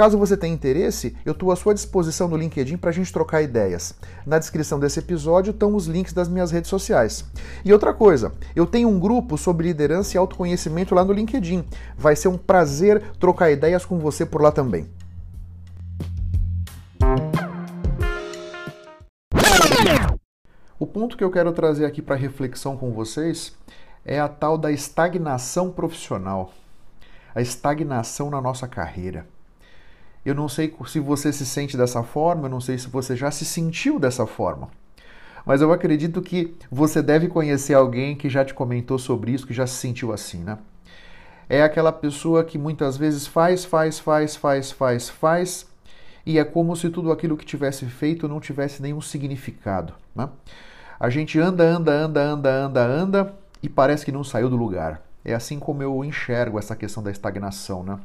Caso você tenha interesse, eu estou à sua disposição no LinkedIn para a gente trocar ideias. Na descrição desse episódio estão os links das minhas redes sociais. E outra coisa, eu tenho um grupo sobre liderança e autoconhecimento lá no LinkedIn. Vai ser um prazer trocar ideias com você por lá também. O ponto que eu quero trazer aqui para reflexão com vocês é a tal da estagnação profissional, a estagnação na nossa carreira. Eu não sei se você se sente dessa forma, eu não sei se você já se sentiu dessa forma. Mas eu acredito que você deve conhecer alguém que já te comentou sobre isso, que já se sentiu assim, né? É aquela pessoa que muitas vezes faz, faz, faz, faz, faz, faz, e é como se tudo aquilo que tivesse feito não tivesse nenhum significado, né? A gente anda, anda, anda, anda, anda, anda e parece que não saiu do lugar. É assim como eu enxergo essa questão da estagnação, né?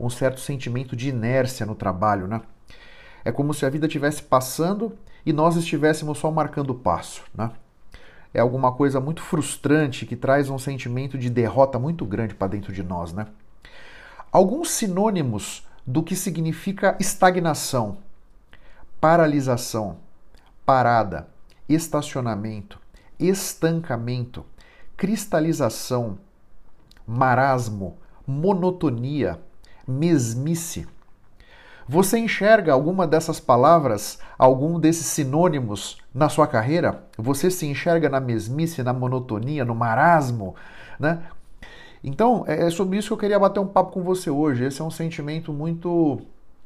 Um certo sentimento de inércia no trabalho, né? É como se a vida estivesse passando e nós estivéssemos só marcando o passo, né? É alguma coisa muito frustrante que traz um sentimento de derrota muito grande para dentro de nós, né? Alguns sinônimos do que significa estagnação, paralisação, parada, estacionamento, estancamento, cristalização, marasmo, monotonia, mesmice. Você enxerga alguma dessas palavras, algum desses sinônimos na sua carreira? Você se enxerga na mesmice, na monotonia, no marasmo, né? Então, é, é sobre isso que eu queria bater um papo com você hoje. Esse é um sentimento muito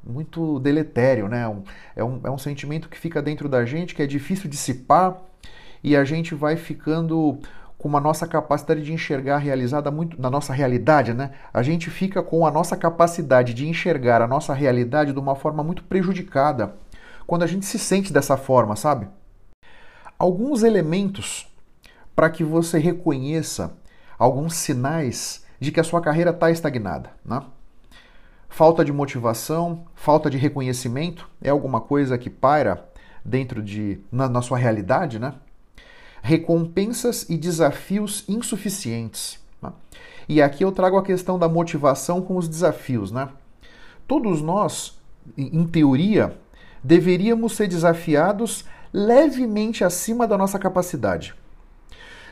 muito deletério, né? É um, é um sentimento que fica dentro da gente, que é difícil dissipar e a gente vai ficando com a nossa capacidade de enxergar realizada muito na nossa realidade, né? A gente fica com a nossa capacidade de enxergar a nossa realidade de uma forma muito prejudicada quando a gente se sente dessa forma, sabe? Alguns elementos para que você reconheça alguns sinais de que a sua carreira está estagnada, né? Falta de motivação, falta de reconhecimento é alguma coisa que paira dentro de na, na sua realidade, né? Recompensas e desafios insuficientes. Né? E aqui eu trago a questão da motivação com os desafios. Né? Todos nós, em teoria, deveríamos ser desafiados levemente acima da nossa capacidade.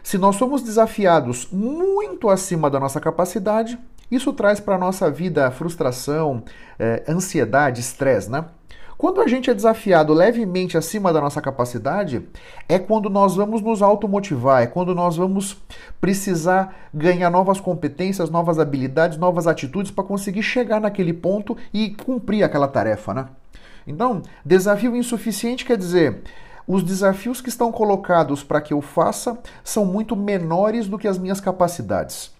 Se nós somos desafiados muito acima da nossa capacidade, isso traz para a nossa vida frustração, eh, ansiedade, estresse, né? Quando a gente é desafiado levemente acima da nossa capacidade, é quando nós vamos nos automotivar, é quando nós vamos precisar ganhar novas competências, novas habilidades, novas atitudes para conseguir chegar naquele ponto e cumprir aquela tarefa, né? Então, desafio insuficiente quer dizer os desafios que estão colocados para que eu faça são muito menores do que as minhas capacidades.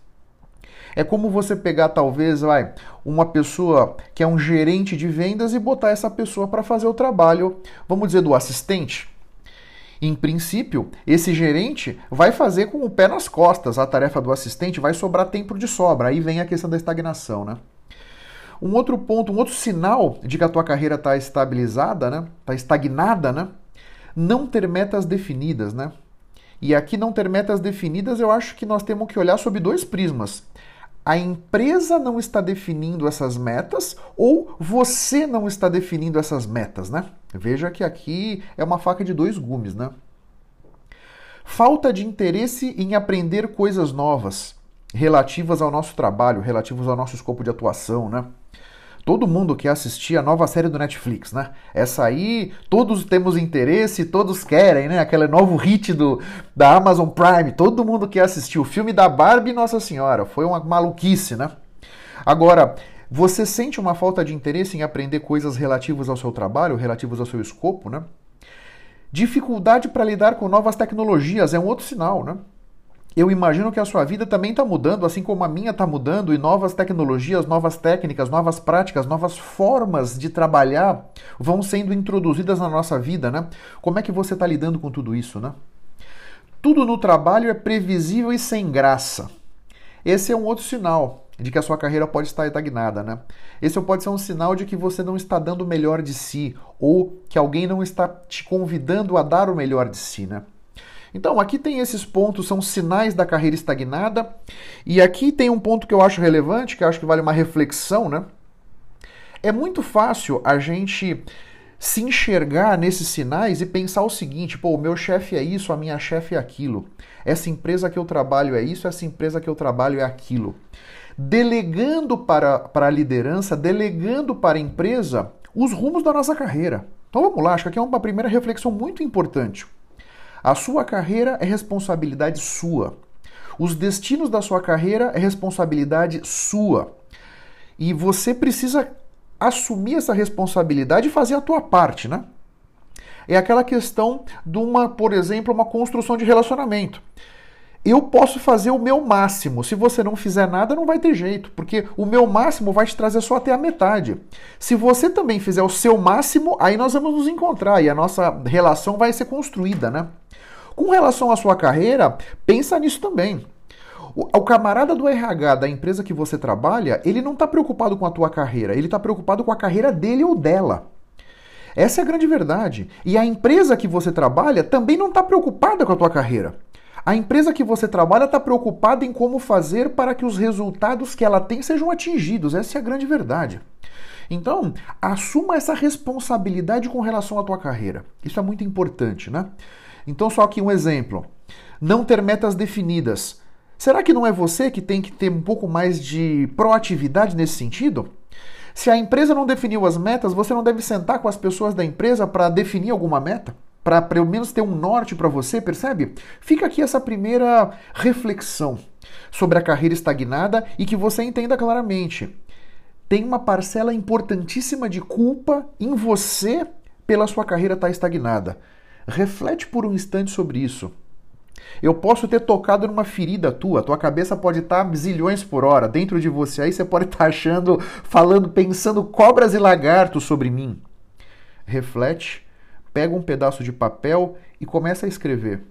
É como você pegar, talvez, vai, uma pessoa que é um gerente de vendas e botar essa pessoa para fazer o trabalho, vamos dizer, do assistente. Em princípio, esse gerente vai fazer com o pé nas costas a tarefa do assistente, vai sobrar tempo de sobra. Aí vem a questão da estagnação, né? Um outro ponto, um outro sinal de que a tua carreira está estabilizada, né? Está estagnada, né? Não ter metas definidas, né? E aqui não ter metas definidas, eu acho que nós temos que olhar sob dois prismas a empresa não está definindo essas metas ou você não está definindo essas metas, né? Veja que aqui é uma faca de dois gumes, né? Falta de interesse em aprender coisas novas relativas ao nosso trabalho, relativas ao nosso escopo de atuação, né? Todo mundo quer assistir a nova série do Netflix, né? Essa aí todos temos interesse, todos querem, né? Aquele novo hit do, da Amazon Prime, todo mundo quer assistir. O filme da Barbie, Nossa Senhora, foi uma maluquice, né? Agora, você sente uma falta de interesse em aprender coisas relativas ao seu trabalho, relativas ao seu escopo, né? Dificuldade para lidar com novas tecnologias é um outro sinal, né? Eu imagino que a sua vida também está mudando, assim como a minha está mudando, e novas tecnologias, novas técnicas, novas práticas, novas formas de trabalhar vão sendo introduzidas na nossa vida, né? Como é que você está lidando com tudo isso, né? Tudo no trabalho é previsível e sem graça. Esse é um outro sinal de que a sua carreira pode estar estagnada, né? Esse pode ser um sinal de que você não está dando o melhor de si ou que alguém não está te convidando a dar o melhor de si, né? Então, aqui tem esses pontos, são sinais da carreira estagnada. E aqui tem um ponto que eu acho relevante, que acho que vale uma reflexão, né? É muito fácil a gente se enxergar nesses sinais e pensar o seguinte: pô, o meu chefe é isso, a minha chefe é aquilo. Essa empresa que eu trabalho é isso, essa empresa que eu trabalho é aquilo. Delegando para, para a liderança, delegando para a empresa os rumos da nossa carreira. Então vamos lá, acho que aqui é uma primeira reflexão muito importante. A sua carreira é responsabilidade sua. Os destinos da sua carreira é responsabilidade sua. E você precisa assumir essa responsabilidade e fazer a tua parte, né? É aquela questão de uma, por exemplo, uma construção de relacionamento. Eu posso fazer o meu máximo. Se você não fizer nada, não vai ter jeito, porque o meu máximo vai te trazer só até a metade. Se você também fizer o seu máximo, aí nós vamos nos encontrar e a nossa relação vai ser construída, né? Com relação à sua carreira, pensa nisso também. O, camarada do RH da empresa que você trabalha, ele não está preocupado com a tua carreira, ele está preocupado com a carreira dele ou dela. Essa é a grande verdade. E a empresa que você trabalha também não está preocupada com a tua carreira. A empresa que você trabalha está preocupada em como fazer para que os resultados que ela tem sejam atingidos. Essa é a grande verdade. Então, assuma essa responsabilidade com relação à tua carreira. Isso é muito importante, né? Então, só aqui um exemplo. Não ter metas definidas. Será que não é você que tem que ter um pouco mais de proatividade nesse sentido? Se a empresa não definiu as metas, você não deve sentar com as pessoas da empresa para definir alguma meta? Para pelo menos ter um norte para você, percebe? Fica aqui essa primeira reflexão sobre a carreira estagnada e que você entenda claramente. Tem uma parcela importantíssima de culpa em você pela sua carreira estar tá estagnada. Reflete por um instante sobre isso. Eu posso ter tocado numa ferida tua, tua cabeça pode estar zilhões por hora dentro de você, aí você pode estar achando, falando, pensando cobras e lagartos sobre mim. Reflete, pega um pedaço de papel e começa a escrever.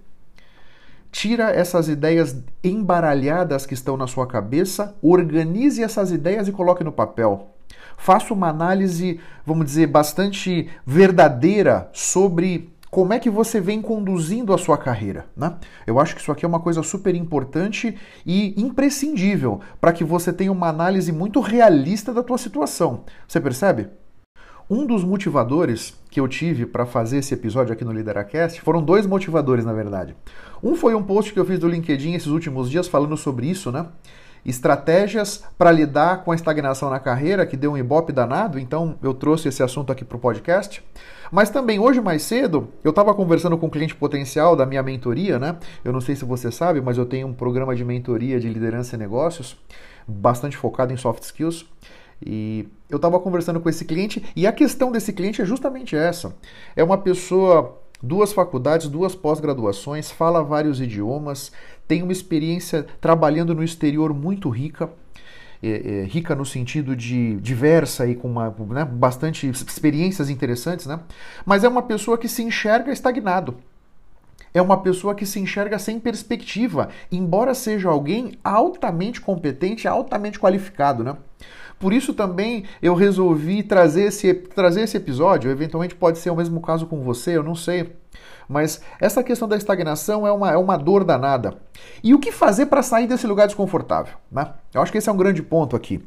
Tira essas ideias embaralhadas que estão na sua cabeça, organize essas ideias e coloque no papel. Faça uma análise, vamos dizer, bastante verdadeira sobre como é que você vem conduzindo a sua carreira, né? Eu acho que isso aqui é uma coisa super importante e imprescindível para que você tenha uma análise muito realista da tua situação. Você percebe? Um dos motivadores que eu tive para fazer esse episódio aqui no Lideracast foram dois motivadores, na verdade. Um foi um post que eu fiz do LinkedIn esses últimos dias falando sobre isso, né? Estratégias para lidar com a estagnação na carreira, que deu um ibope danado, então eu trouxe esse assunto aqui para o podcast. Mas também hoje mais cedo, eu estava conversando com um cliente potencial da minha mentoria, né? Eu não sei se você sabe, mas eu tenho um programa de mentoria de liderança e negócios, bastante focado em soft skills. E eu estava conversando com esse cliente e a questão desse cliente é justamente essa. É uma pessoa duas faculdades, duas pós-graduações, fala vários idiomas, tem uma experiência trabalhando no exterior muito rica. É, é, rica no sentido de diversa e com uma, né, bastante experiências interessantes, né? mas é uma pessoa que se enxerga estagnado. É uma pessoa que se enxerga sem perspectiva, embora seja alguém altamente competente, altamente qualificado. Né? Por isso também eu resolvi trazer esse, trazer esse episódio. Eventualmente pode ser o mesmo caso com você, eu não sei. Mas essa questão da estagnação é uma, é uma dor danada. E o que fazer para sair desse lugar desconfortável? Né? Eu acho que esse é um grande ponto aqui.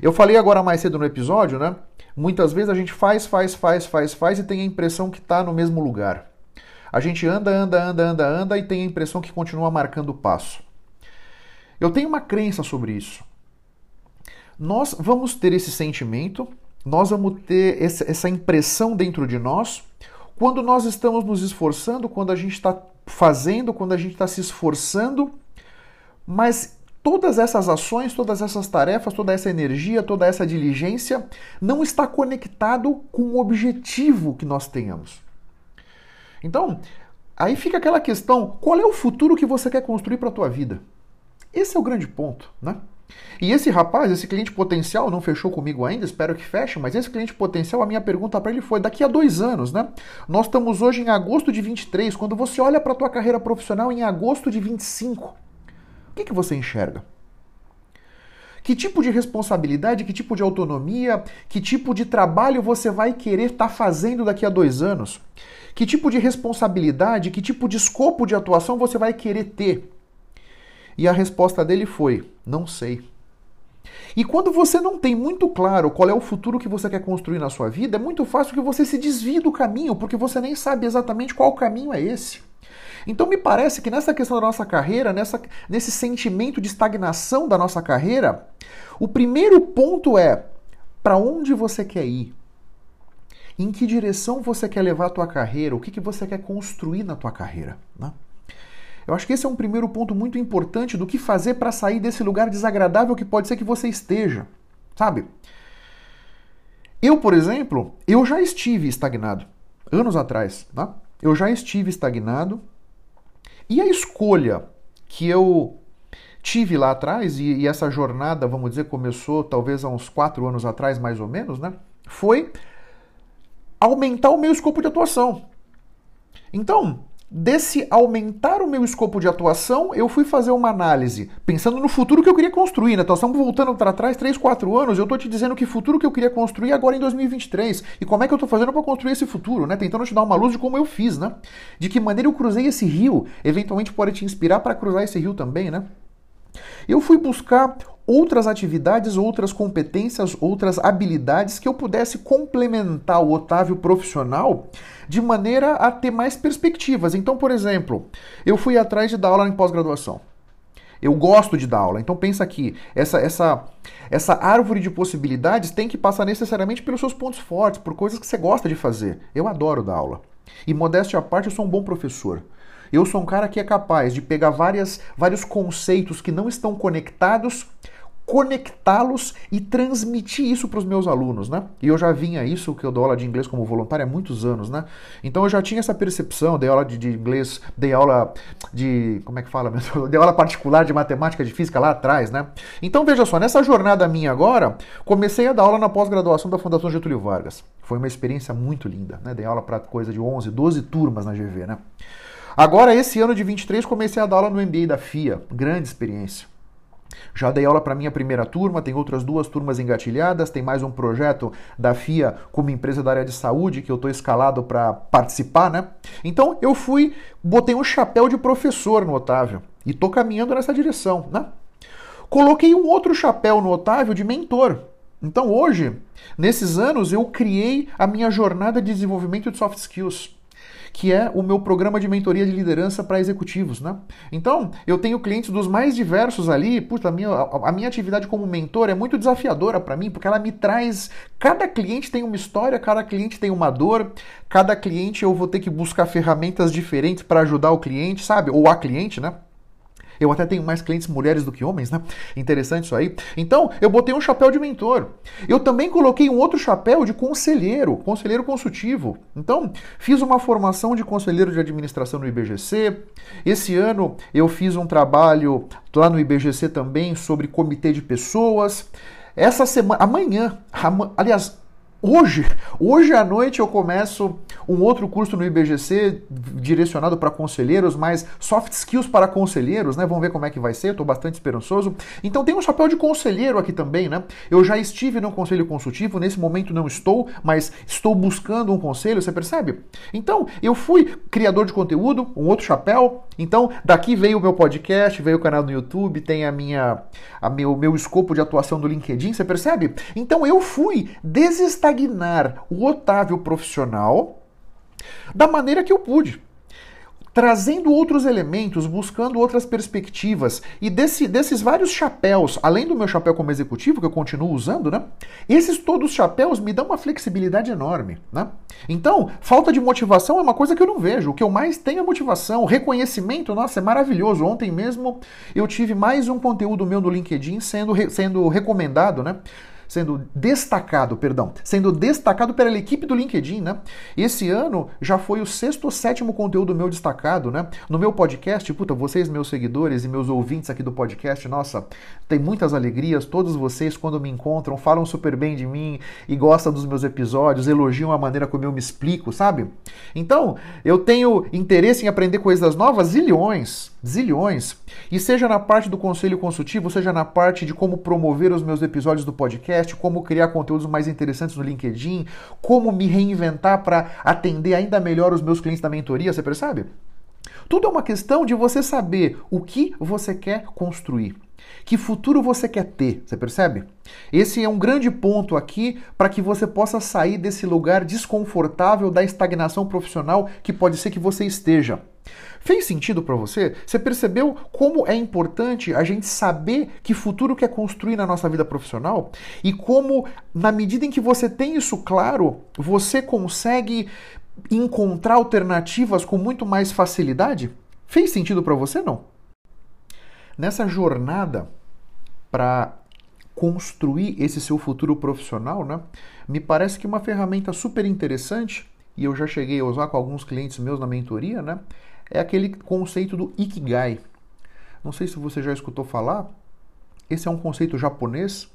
Eu falei agora mais cedo no episódio, né? Muitas vezes a gente faz, faz, faz, faz, faz e tem a impressão que está no mesmo lugar. A gente anda, anda, anda, anda, anda e tem a impressão que continua marcando o passo. Eu tenho uma crença sobre isso nós vamos ter esse sentimento nós vamos ter essa impressão dentro de nós quando nós estamos nos esforçando, quando a gente está fazendo, quando a gente está se esforçando, mas todas essas ações, todas essas tarefas, toda essa energia, toda essa diligência não está conectado com o objetivo que nós tenhamos. Então, aí fica aquela questão, qual é o futuro que você quer construir para a tua vida? Esse é o grande ponto, né? E esse rapaz, esse cliente potencial, não fechou comigo ainda, espero que feche, mas esse cliente potencial, a minha pergunta para ele foi: daqui a dois anos, né? Nós estamos hoje em agosto de 23, quando você olha para a tua carreira profissional em agosto de 25, o que, que você enxerga? Que tipo de responsabilidade, que tipo de autonomia, que tipo de trabalho você vai querer estar tá fazendo daqui a dois anos? Que tipo de responsabilidade, que tipo de escopo de atuação você vai querer ter? E a resposta dele foi: não sei. E quando você não tem muito claro qual é o futuro que você quer construir na sua vida, é muito fácil que você se desvie do caminho, porque você nem sabe exatamente qual caminho é esse. Então me parece que nessa questão da nossa carreira, nessa, nesse sentimento de estagnação da nossa carreira, o primeiro ponto é para onde você quer ir? Em que direção você quer levar a tua carreira? O que, que você quer construir na tua carreira? Né? Eu acho que esse é um primeiro ponto muito importante do que fazer para sair desse lugar desagradável que pode ser que você esteja, sabe? Eu, por exemplo, eu já estive estagnado anos atrás, tá? Eu já estive estagnado e a escolha que eu tive lá atrás, e, e, essa jornada, vamos dizer, começou talvez há uns quatro anos atrás, mais ou menos, né? Foi aumentar o meu escopo de atuação. Então, desse aumentar o meu escopo de atuação, eu fui fazer uma análise, pensando no futuro que eu queria construir. Né? Nós estamos voltando para trás 3, 4 anos, eu estou te dizendo que futuro que eu queria construir agora em 2023. E como é que eu estou fazendo para construir esse futuro, né? Tentando te dar uma luz de como eu fiz, né? De que maneira eu cruzei esse rio, eventualmente pode te inspirar para cruzar esse rio também, né? Eu fui buscar outras atividades, outras competências, outras habilidades que eu pudesse complementar o Otávio profissional de maneira a ter mais perspectivas. Então, por exemplo, eu fui atrás de dar aula em pós-graduação. Eu gosto de dar aula. Então pensa aqui, essa essa essa árvore de possibilidades tem que passar necessariamente pelos seus pontos fortes, por coisas que você gosta de fazer. Eu adoro dar aula. E modéstia à parte, eu sou um bom professor. Eu sou um cara que é capaz de pegar várias, vários conceitos que não estão conectados, conectá-los e transmitir isso para os meus alunos, né? E eu já vinha isso, que eu dou aula de inglês como voluntário há muitos anos, né? Então eu já tinha essa percepção, dei aula de, de inglês, dei aula de, como é que fala? Dei aula particular de matemática, de física lá atrás, né? Então veja só, nessa jornada minha agora, comecei a dar aula na pós-graduação da Fundação Getúlio Vargas. Foi uma experiência muito linda, né? Dei aula para coisa de 11, 12 turmas na GV, né? Agora, esse ano de 23, comecei a dar aula no MBA da FIA. Grande experiência. Já dei aula para minha primeira turma, tem outras duas turmas engatilhadas, tem mais um projeto da FIA como empresa da área de saúde que eu estou escalado para participar, né? Então eu fui, botei um chapéu de professor no Otávio e estou caminhando nessa direção, né? Coloquei um outro chapéu no Otávio de mentor. Então hoje, nesses anos, eu criei a minha jornada de desenvolvimento de soft skills que é o meu programa de mentoria de liderança para executivos, né? Então, eu tenho clientes dos mais diversos ali, puta, a minha, a, a minha atividade como mentor é muito desafiadora para mim, porque ela me traz, cada cliente tem uma história, cada cliente tem uma dor, cada cliente eu vou ter que buscar ferramentas diferentes para ajudar o cliente, sabe? Ou a cliente, né? Eu até tenho mais clientes mulheres do que homens, né? Interessante isso aí. Então, eu botei um chapéu de mentor. Eu também coloquei um outro chapéu de conselheiro, conselheiro consultivo. Então, fiz uma formação de conselheiro de administração no IBGC. Esse ano eu fiz um trabalho lá no IBGC também sobre comitê de pessoas. Essa semana, amanhã, aliás, Hoje, hoje à noite eu começo um outro curso no IBGC direcionado para conselheiros, mais soft skills para conselheiros, né? Vamos ver como é que vai ser, estou bastante esperançoso. Então tem um chapéu de conselheiro aqui também, né? Eu já estive no conselho consultivo, nesse momento não estou, mas estou buscando um conselho, você percebe? Então, eu fui criador de conteúdo, um outro chapéu. Então, daqui veio o meu podcast, veio o canal no YouTube, tem a minha a meu meu escopo de atuação do LinkedIn, você percebe? Então, eu fui desestabilizado estagnar o Otávio profissional da maneira que eu pude. Trazendo outros elementos, buscando outras perspectivas. E desse, desses vários chapéus, além do meu chapéu como executivo, que eu continuo usando, né? Esses todos os chapéus me dão uma flexibilidade enorme, né? Então, falta de motivação é uma coisa que eu não vejo. O que eu mais tenho é motivação. Reconhecimento, nossa, é maravilhoso. Ontem mesmo eu tive mais um conteúdo meu no LinkedIn sendo, sendo recomendado, né? Sendo destacado, perdão, sendo destacado pela equipe do LinkedIn, né? Esse ano já foi o sexto ou sétimo conteúdo meu destacado, né? No meu podcast, puta, vocês, meus seguidores e meus ouvintes aqui do podcast, nossa, tem muitas alegrias, todos vocês quando me encontram falam super bem de mim e gostam dos meus episódios, elogiam a maneira como eu me explico, sabe? Então, eu tenho interesse em aprender coisas novas, zilhões, zilhões. E seja na parte do conselho consultivo, seja na parte de como promover os meus episódios do podcast, como criar conteúdos mais interessantes no LinkedIn, como me reinventar para atender ainda melhor os meus clientes da mentoria, você percebe? Tudo é uma questão de você saber o que você quer construir. Que futuro você quer ter, você percebe? Esse é um grande ponto aqui para que você possa sair desse lugar desconfortável da estagnação profissional que pode ser que você esteja. Fez sentido para você? Você percebeu como é importante a gente saber que futuro quer construir na nossa vida profissional? E como, na medida em que você tem isso claro, você consegue encontrar alternativas com muito mais facilidade? Fez sentido para você não? Nessa jornada para construir esse seu futuro profissional, né? Me parece que uma ferramenta super interessante, e eu já cheguei a usar com alguns clientes meus na mentoria, né? É aquele conceito do Ikigai. Não sei se você já escutou falar. Esse é um conceito japonês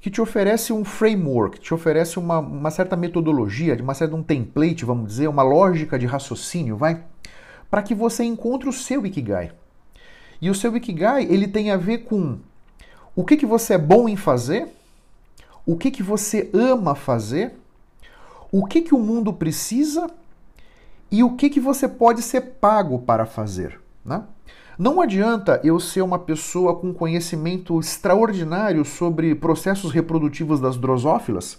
que te oferece um framework, te oferece uma, uma certa metodologia, uma certa um template, vamos dizer, uma lógica de raciocínio, vai, para que você encontre o seu Ikigai. E o seu Ikigai ele tem a ver com o que, que você é bom em fazer, o que, que você ama fazer, o que, que o mundo precisa e o que, que você pode ser pago para fazer. Né? Não adianta eu ser uma pessoa com conhecimento extraordinário sobre processos reprodutivos das drosófilas,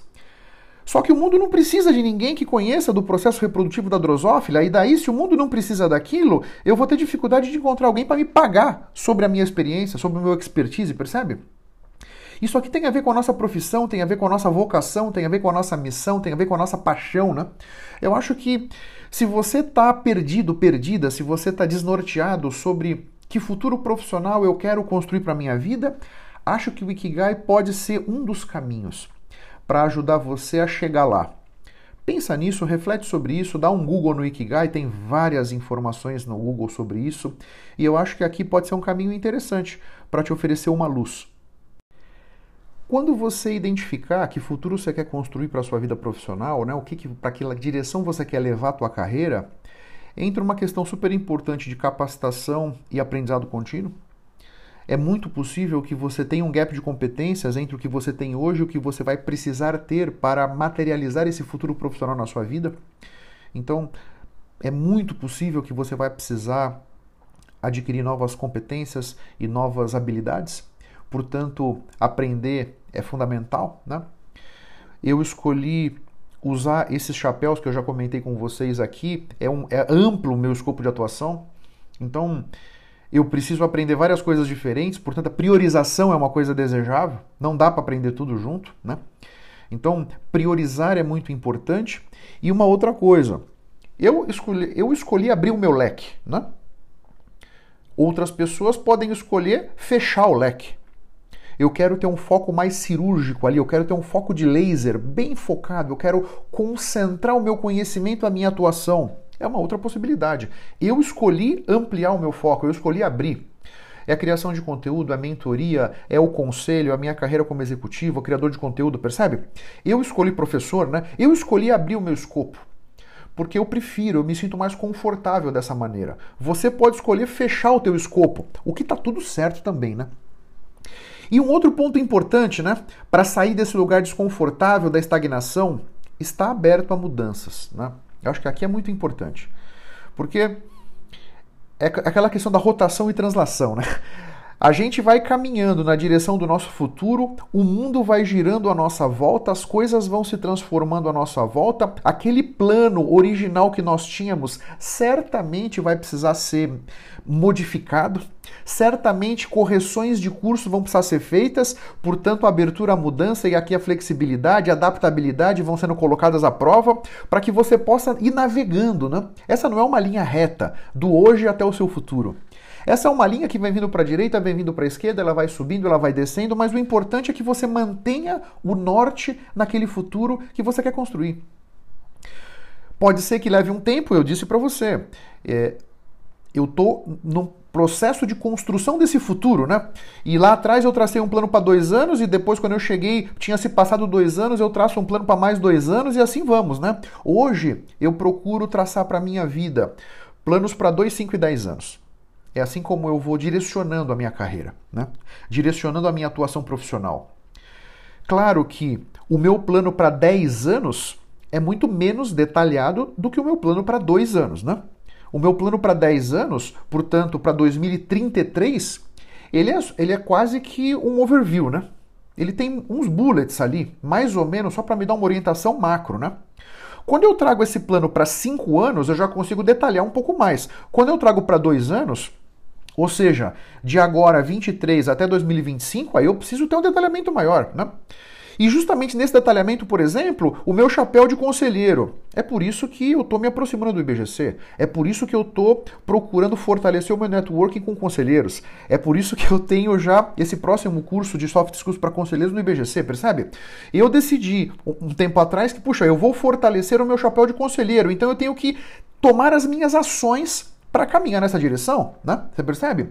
só que o mundo não precisa de ninguém que conheça do processo reprodutivo da drosófila, e daí, se o mundo não precisa daquilo, eu vou ter dificuldade de encontrar alguém para me pagar sobre a minha experiência, sobre o meu expertise, percebe? Isso aqui tem a ver com a nossa profissão, tem a ver com a nossa vocação, tem a ver com a nossa missão, tem a ver com a nossa paixão, né? Eu acho que se você está perdido, perdida, se você está desnorteado sobre que futuro profissional eu quero construir para a minha vida, acho que o Ikigai pode ser um dos caminhos para ajudar você a chegar lá. Pensa nisso, reflete sobre isso, dá um Google no Ikigai, tem várias informações no Google sobre isso, e eu acho que aqui pode ser um caminho interessante para te oferecer uma luz. Quando você identificar que futuro você quer construir para a sua vida profissional, né, o que, que para que direção você quer levar a tua carreira, entra uma questão super importante de capacitação e aprendizado contínuo. É muito possível que você tenha um gap de competências entre o que você tem hoje e o que você vai precisar ter para materializar esse futuro profissional na sua vida. Então, é muito possível que você vai precisar adquirir novas competências e novas habilidades. Portanto, aprender é fundamental, né? Eu escolhi usar esses chapéus que eu já comentei com vocês aqui, é, um, é amplo o meu escopo de atuação, então eu preciso aprender várias coisas diferentes, portanto a priorização é uma coisa desejável, não dá para aprender tudo junto, né? Então, priorizar é muito importante. E uma outra coisa, eu escolhi, eu escolhi abrir o meu leque, né? Outras pessoas podem escolher fechar o leque. Eu quero ter um foco mais cirúrgico ali, eu quero ter um foco de laser bem focado, eu quero concentrar o meu conhecimento, a minha atuação. É uma outra possibilidade. Eu escolhi ampliar o meu foco, eu escolhi abrir. É a criação de conteúdo, a mentoria, é o conselho, a minha carreira como executivo, criador de conteúdo, percebe? Eu escolhi professor, né? Eu escolhi abrir o meu escopo porque eu prefiro, eu me sinto mais confortável dessa maneira. Você pode escolher fechar o teu escopo, o que está tudo certo também, né? E um outro ponto importante, né, para sair desse lugar desconfortável da estagnação, está aberto a mudanças, né? Eu acho que aqui é muito importante. Porque é aquela questão da rotação e translação, né? A gente vai caminhando na direção do nosso futuro, o mundo vai girando à nossa volta, as coisas vão se transformando à nossa volta. Aquele plano original que nós tínhamos certamente vai precisar ser modificado, certamente correções de curso vão precisar ser feitas, portanto, a abertura à mudança e aqui a flexibilidade, a adaptabilidade vão sendo colocadas à prova para que você possa ir navegando. Né? Essa não é uma linha reta do hoje até o seu futuro. Essa é uma linha que vem vindo para a direita, vem vindo para a esquerda, ela vai subindo, ela vai descendo, mas o importante é que você mantenha o norte naquele futuro que você quer construir. Pode ser que leve um tempo, eu disse para você. É, eu estou no processo de construção desse futuro, né? E lá atrás eu tracei um plano para dois anos e depois, quando eu cheguei, tinha se passado dois anos, eu traço um plano para mais dois anos e assim vamos, né? Hoje eu procuro traçar para minha vida planos para dois, cinco e dez anos. É assim como eu vou direcionando a minha carreira, né? direcionando a minha atuação profissional. Claro que o meu plano para 10 anos é muito menos detalhado do que o meu plano para 2 anos. Né? O meu plano para 10 anos, portanto, para 2033, ele é, ele é quase que um overview. Né? Ele tem uns bullets ali, mais ou menos, só para me dar uma orientação macro. Né? Quando eu trago esse plano para 5 anos, eu já consigo detalhar um pouco mais. Quando eu trago para 2 anos, ou seja, de agora 23 até 2025, aí eu preciso ter um detalhamento maior, né? E justamente nesse detalhamento, por exemplo, o meu chapéu de conselheiro. É por isso que eu estou me aproximando do IBGC. É por isso que eu estou procurando fortalecer o meu networking com conselheiros. É por isso que eu tenho já esse próximo curso de soft skills para conselheiros no IBGC, percebe? Eu decidi um tempo atrás que, puxa, eu vou fortalecer o meu chapéu de conselheiro. Então eu tenho que tomar as minhas ações para caminhar nessa direção, né? Você percebe?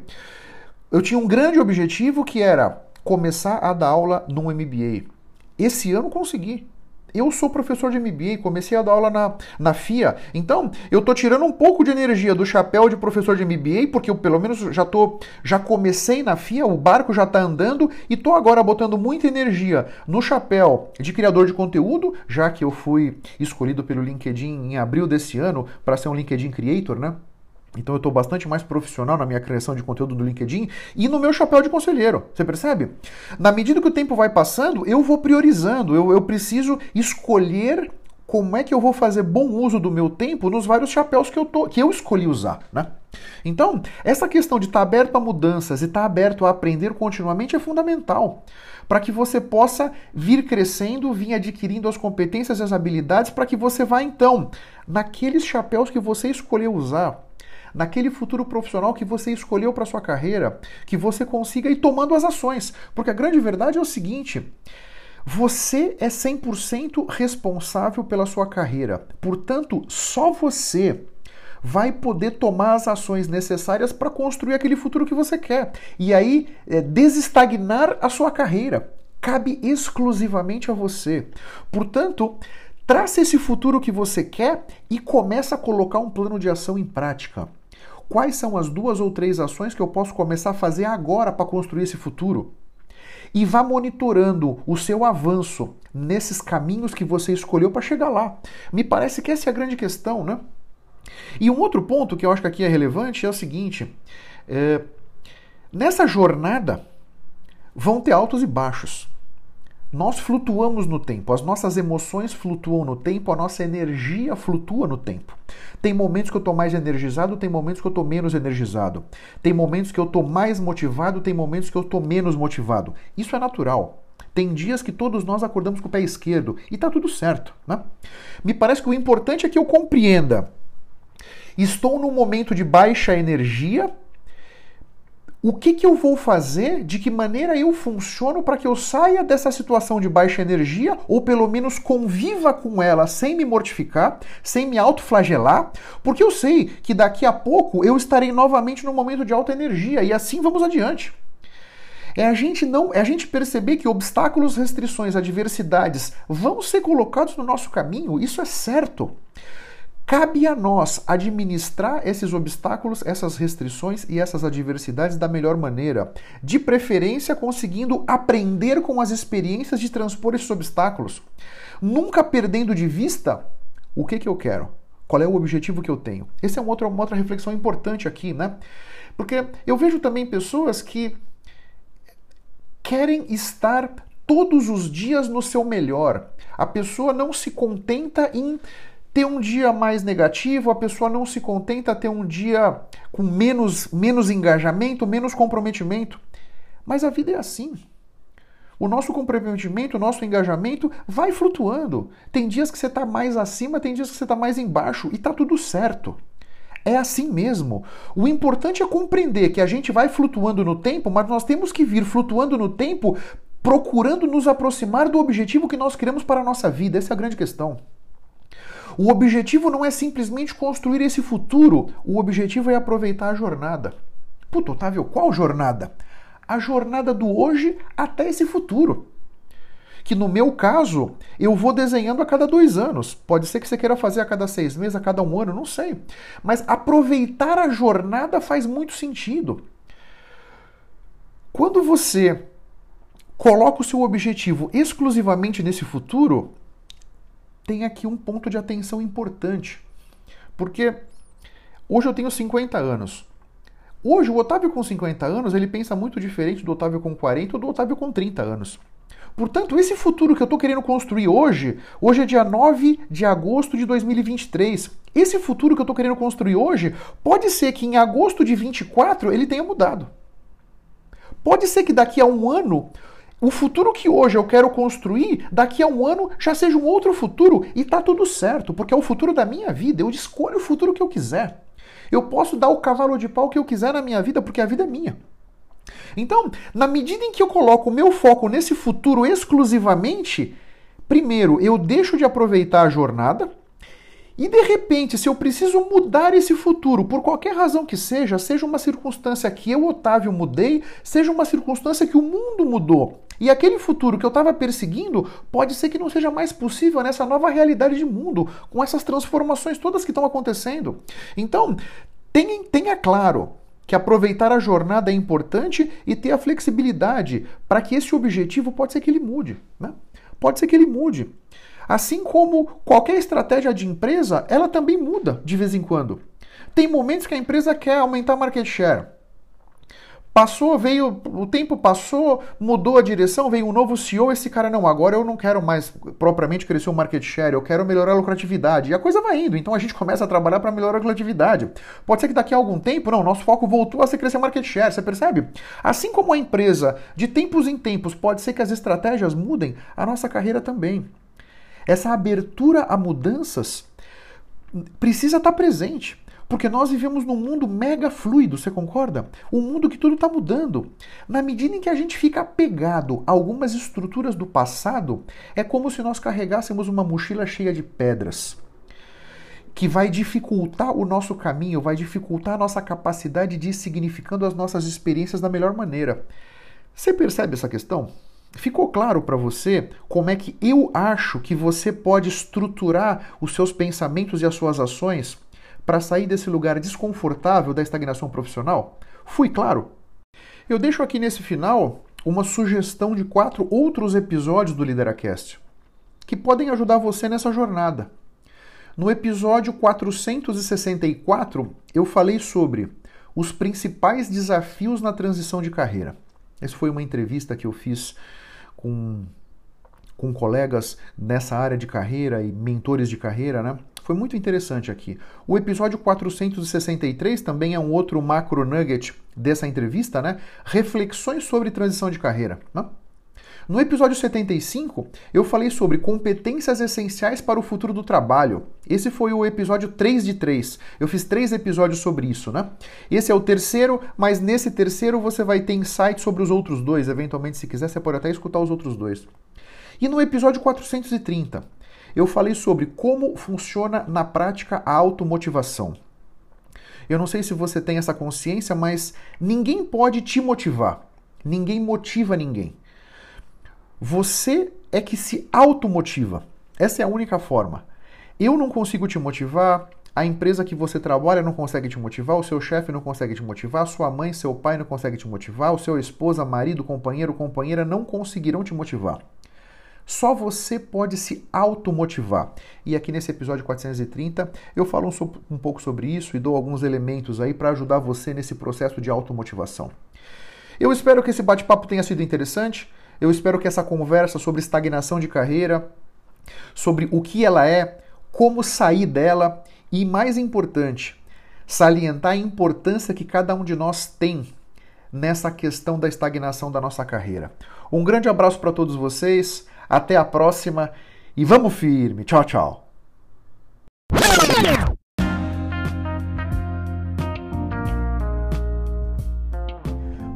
Eu tinha um grande objetivo que era começar a dar aula no MBA. Esse ano consegui. Eu sou professor de MBA, comecei a dar aula na, na FIA. Então, eu tô tirando um pouco de energia do chapéu de professor de MBA, porque eu pelo menos já tô já comecei na FIA, o barco já tá andando e tô agora botando muita energia no chapéu de criador de conteúdo, já que eu fui escolhido pelo LinkedIn em abril desse ano para ser um LinkedIn creator, né? Então eu estou bastante mais profissional na minha criação de conteúdo do LinkedIn e no meu chapéu de conselheiro. Você percebe? Na medida que o tempo vai passando, eu vou priorizando, eu, eu preciso escolher como é que eu vou fazer bom uso do meu tempo nos vários chapéus que eu, tô, que eu escolhi usar, né? Então, essa questão de estar tá aberto a mudanças e estar tá aberto a aprender continuamente é fundamental para que você possa vir crescendo, vir adquirindo as competências e as habilidades para que você vá então naqueles chapéus que você escolheu usar naquele futuro profissional que você escolheu para sua carreira, que você consiga ir tomando as ações. Porque a grande verdade é o seguinte: você é 100% responsável pela sua carreira. Portanto, só você vai poder tomar as ações necessárias para construir aquele futuro que você quer. E aí, é, desestagnar a sua carreira. Cabe exclusivamente a você. Portanto, traça esse futuro que você quer e começa a colocar um plano de ação em prática. Quais são as duas ou três ações que eu posso começar a fazer agora para construir esse futuro? E vá monitorando o seu avanço nesses caminhos que você escolheu para chegar lá. Me parece que essa é a grande questão, né? E um outro ponto que eu acho que aqui é relevante é o seguinte: é, nessa jornada vão ter altos e baixos. Nós flutuamos no tempo, as nossas emoções flutuam no tempo, a nossa energia flutua no tempo. Tem momentos que eu estou mais energizado, tem momentos que eu estou menos energizado. Tem momentos que eu estou mais motivado, tem momentos que eu estou menos motivado. Isso é natural. Tem dias que todos nós acordamos com o pé esquerdo e está tudo certo. Né? Me parece que o importante é que eu compreenda. Estou num momento de baixa energia, o que, que eu vou fazer, de que maneira eu funciono para que eu saia dessa situação de baixa energia, ou pelo menos conviva com ela sem me mortificar, sem me autoflagelar, porque eu sei que daqui a pouco eu estarei novamente no momento de alta energia e assim vamos adiante. É a gente não, é a gente perceber que obstáculos, restrições, adversidades vão ser colocados no nosso caminho, isso é certo. Cabe a nós administrar esses obstáculos, essas restrições e essas adversidades da melhor maneira, de preferência conseguindo aprender com as experiências de transpor esses obstáculos, nunca perdendo de vista o que, que eu quero, qual é o objetivo que eu tenho. Essa é uma outra, uma outra reflexão importante aqui, né? Porque eu vejo também pessoas que querem estar todos os dias no seu melhor. A pessoa não se contenta em ter um dia mais negativo, a pessoa não se contenta ter um dia com menos, menos engajamento, menos comprometimento. Mas a vida é assim. O nosso comprometimento, o nosso engajamento vai flutuando. Tem dias que você está mais acima, tem dias que você está mais embaixo e está tudo certo. É assim mesmo. O importante é compreender que a gente vai flutuando no tempo, mas nós temos que vir flutuando no tempo procurando nos aproximar do objetivo que nós queremos para a nossa vida. Essa é a grande questão. O objetivo não é simplesmente construir esse futuro, o objetivo é aproveitar a jornada. Puta, Otávio, qual jornada? A jornada do hoje até esse futuro. Que no meu caso, eu vou desenhando a cada dois anos. Pode ser que você queira fazer a cada seis meses, a cada um ano, não sei. Mas aproveitar a jornada faz muito sentido. Quando você coloca o seu objetivo exclusivamente nesse futuro, tem aqui um ponto de atenção importante. Porque hoje eu tenho 50 anos. Hoje, o Otávio com 50 anos, ele pensa muito diferente do Otávio com 40 ou do Otávio com 30 anos. Portanto, esse futuro que eu estou querendo construir hoje, hoje é dia 9 de agosto de 2023. Esse futuro que eu estou querendo construir hoje, pode ser que em agosto de 24 ele tenha mudado. Pode ser que daqui a um ano o futuro que hoje eu quero construir, daqui a um ano já seja um outro futuro e tá tudo certo, porque é o futuro da minha vida. Eu escolho o futuro que eu quiser. Eu posso dar o cavalo de pau que eu quiser na minha vida, porque a vida é minha. Então, na medida em que eu coloco o meu foco nesse futuro exclusivamente, primeiro, eu deixo de aproveitar a jornada, e de repente, se eu preciso mudar esse futuro, por qualquer razão que seja, seja uma circunstância que eu, Otávio, mudei, seja uma circunstância que o mundo mudou, e aquele futuro que eu estava perseguindo pode ser que não seja mais possível nessa nova realidade de mundo, com essas transformações todas que estão acontecendo. Então, tenha, tenha claro que aproveitar a jornada é importante e ter a flexibilidade para que esse objetivo pode ser que ele mude. Né? Pode ser que ele mude. Assim como qualquer estratégia de empresa, ela também muda de vez em quando. Tem momentos que a empresa quer aumentar market share. Passou, veio, o tempo passou, mudou a direção, veio um novo CEO, esse cara não, agora eu não quero mais propriamente crescer o market share, eu quero melhorar a lucratividade. E a coisa vai indo, então a gente começa a trabalhar para melhorar a lucratividade. Pode ser que daqui a algum tempo, não, nosso foco voltou a ser crescer market share, você percebe? Assim como a empresa, de tempos em tempos, pode ser que as estratégias mudem, a nossa carreira também. Essa abertura a mudanças precisa estar presente. Porque nós vivemos num mundo mega fluido, você concorda? Um mundo que tudo está mudando. Na medida em que a gente fica apegado a algumas estruturas do passado, é como se nós carregássemos uma mochila cheia de pedras. Que vai dificultar o nosso caminho, vai dificultar a nossa capacidade de ir significando as nossas experiências da melhor maneira. Você percebe essa questão? Ficou claro para você como é que eu acho que você pode estruturar os seus pensamentos e as suas ações para sair desse lugar desconfortável da estagnação profissional? Fui claro? Eu deixo aqui nesse final uma sugestão de quatro outros episódios do Lideracast que podem ajudar você nessa jornada. No episódio 464, eu falei sobre os principais desafios na transição de carreira. Essa foi uma entrevista que eu fiz com, com colegas nessa área de carreira e mentores de carreira, né? Foi muito interessante aqui. O episódio 463 também é um outro macro nugget dessa entrevista, né? Reflexões sobre transição de carreira. Né? No episódio 75, eu falei sobre competências essenciais para o futuro do trabalho. Esse foi o episódio 3 de 3. Eu fiz três episódios sobre isso, né? Esse é o terceiro, mas nesse terceiro você vai ter insights sobre os outros dois. Eventualmente, se quiser, você pode até escutar os outros dois. E no episódio 430, eu falei sobre como funciona na prática a automotivação. Eu não sei se você tem essa consciência, mas ninguém pode te motivar. Ninguém motiva ninguém. Você é que se automotiva. Essa é a única forma. Eu não consigo te motivar, a empresa que você trabalha não consegue te motivar, o seu chefe não consegue te motivar, sua mãe, seu pai não consegue te motivar, o seu esposa, marido, companheiro, companheira não conseguirão te motivar. Só você pode se automotivar. E aqui nesse episódio 430 eu falo um, um pouco sobre isso e dou alguns elementos aí para ajudar você nesse processo de automotivação. Eu espero que esse bate-papo tenha sido interessante. Eu espero que essa conversa sobre estagnação de carreira, sobre o que ela é, como sair dela e, mais importante, salientar a importância que cada um de nós tem nessa questão da estagnação da nossa carreira. Um grande abraço para todos vocês, até a próxima e vamos firme. Tchau, tchau.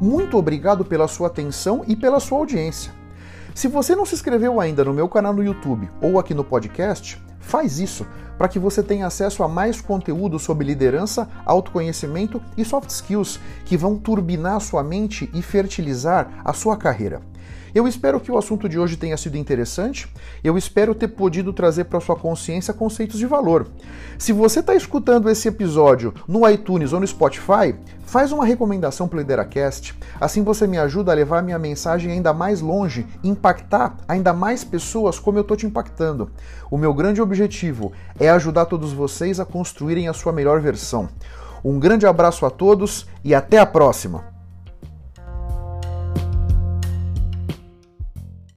Muito obrigado pela sua atenção e pela sua audiência. Se você não se inscreveu ainda no meu canal no YouTube ou aqui no podcast, faz isso para que você tenha acesso a mais conteúdo sobre liderança, autoconhecimento e soft skills que vão turbinar sua mente e fertilizar a sua carreira. Eu espero que o assunto de hoje tenha sido interessante. Eu espero ter podido trazer para sua consciência conceitos de valor. Se você está escutando esse episódio no iTunes ou no Spotify, faz uma recomendação para o Lideracast. Assim você me ajuda a levar minha mensagem ainda mais longe, impactar ainda mais pessoas como eu estou te impactando. O meu grande objetivo ajudar todos vocês a construírem a sua melhor versão. Um grande abraço a todos e até a próxima!